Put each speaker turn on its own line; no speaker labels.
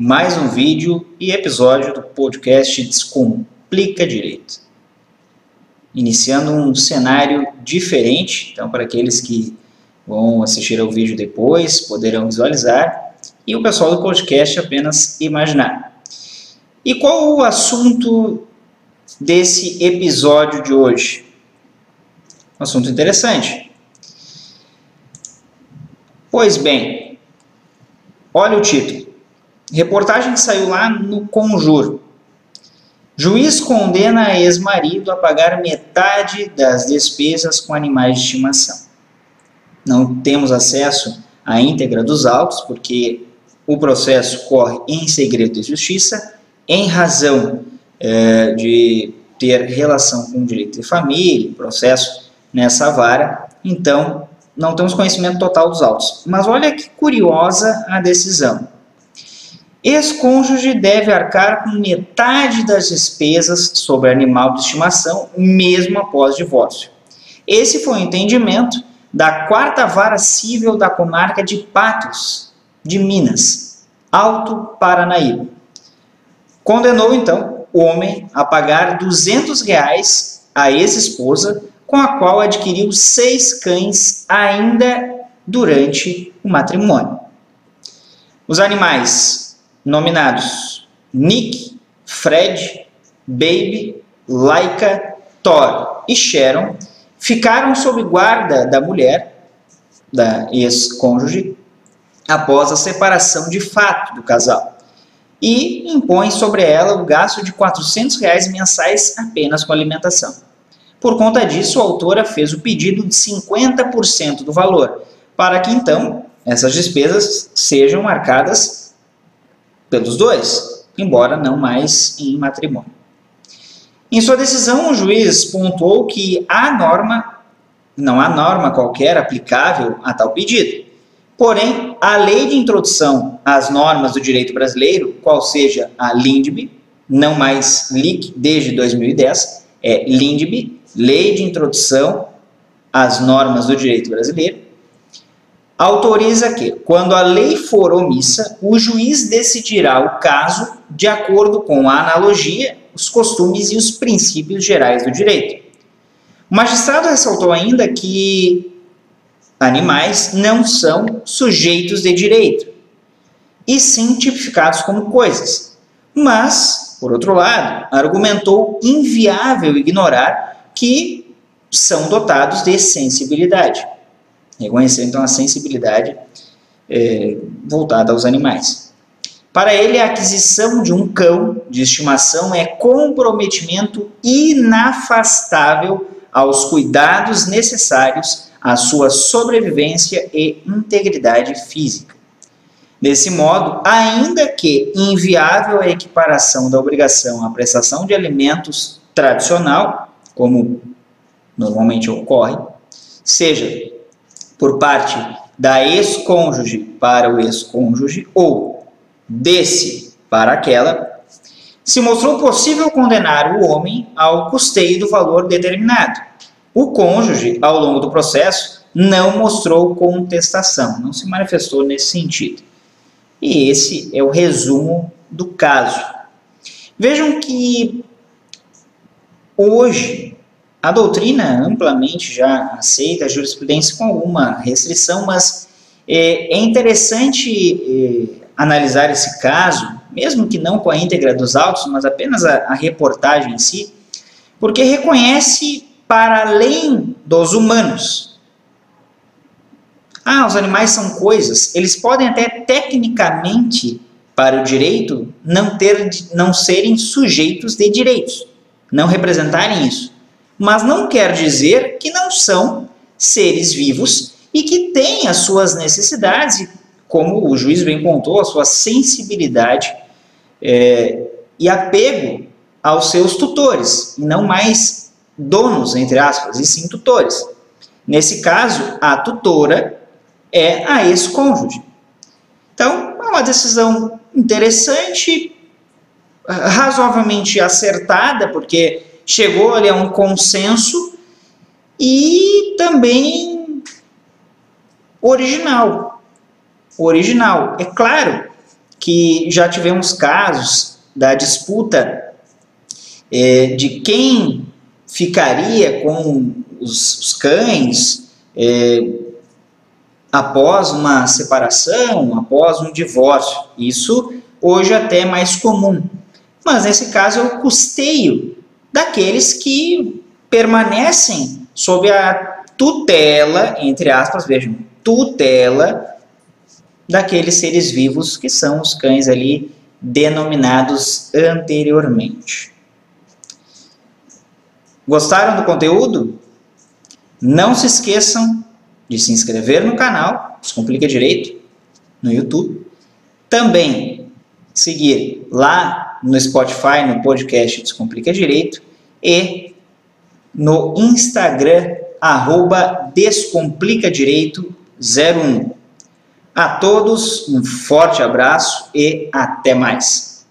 Mais um vídeo e episódio do podcast Descomplica Direito. Iniciando um cenário diferente, então para aqueles que vão assistir ao vídeo depois, poderão visualizar, e o pessoal do podcast apenas imaginar. E qual o assunto desse episódio de hoje? Um assunto interessante. Pois bem, olha o título Reportagem que saiu lá no Conjuro. Juiz condena ex-marido a pagar metade das despesas com animais de estimação. Não temos acesso à íntegra dos autos, porque o processo corre em segredo de justiça, em razão é, de ter relação com o direito de família, processo nessa vara, então não temos conhecimento total dos autos. Mas olha que curiosa a decisão. Ex-cônjuge deve arcar com metade das despesas sobre animal de estimação, mesmo após divórcio. Esse foi o entendimento da quarta vara civil da comarca de Patos, de Minas, Alto Paranaíba. Condenou então o homem a pagar 200 reais à ex-esposa, com a qual adquiriu seis cães ainda durante o matrimônio. Os animais nominados Nick, Fred, Baby, Laika, Thor e Sharon ficaram sob guarda da mulher, da ex-cônjuge, após a separação de fato do casal e impõe sobre ela o gasto de 400 reais mensais apenas com alimentação. Por conta disso, a autora fez o pedido de 50% do valor, para que então essas despesas sejam marcadas pelos dois, embora não mais em matrimônio. Em sua decisão, o juiz pontuou que há norma, não há norma qualquer aplicável a tal pedido. Porém, a lei de introdução às normas do direito brasileiro, qual seja a LINDB, não mais LIC desde 2010, é LINDB, Lei de Introdução às Normas do Direito Brasileiro, autoriza que, quando a lei for omissa, o juiz decidirá o caso de acordo com a analogia, os costumes e os princípios gerais do direito. O magistrado ressaltou ainda que animais não são sujeitos de direito, e sim tipificados como coisas. Mas, por outro lado, argumentou inviável ignorar que são dotados de sensibilidade reconhecer então a sensibilidade é, voltada aos animais. Para ele, a aquisição de um cão de estimação é comprometimento inafastável aos cuidados necessários à sua sobrevivência e integridade física. Desse modo, ainda que inviável a equiparação da obrigação à prestação de alimentos tradicional, como normalmente ocorre, seja por parte da ex-cônjuge para o ex-cônjuge ou desse para aquela, se mostrou possível condenar o homem ao custeio do valor determinado. O cônjuge, ao longo do processo, não mostrou contestação, não se manifestou nesse sentido. E esse é o resumo do caso. Vejam que hoje a doutrina amplamente já aceita a jurisprudência com alguma restrição, mas é, é interessante é, analisar esse caso, mesmo que não com a íntegra dos autos, mas apenas a, a reportagem em si, porque reconhece para além dos humanos. Ah, os animais são coisas, eles podem até tecnicamente, para o direito, não, ter, não serem sujeitos de direitos, não representarem isso mas não quer dizer que não são seres vivos e que têm as suas necessidades, como o juiz bem contou, a sua sensibilidade é, e apego aos seus tutores, e não mais donos, entre aspas, e sim tutores. Nesse caso, a tutora é a ex-cônjuge. Então, é uma decisão interessante, razoavelmente acertada, porque chegou ali a um consenso e também original. Original. É claro que já tivemos casos da disputa é, de quem ficaria com os, os cães é, após uma separação, após um divórcio. Isso hoje até é mais comum. Mas nesse caso é o custeio daqueles que permanecem sob a tutela, entre aspas, vejam, tutela daqueles seres vivos que são os cães ali denominados anteriormente. Gostaram do conteúdo? Não se esqueçam de se inscrever no canal Descomplica Direito no YouTube. Também seguir lá no Spotify, no podcast Descomplica Direito e no Instagram, arroba Descomplica Direito 01. A todos, um forte abraço e até mais.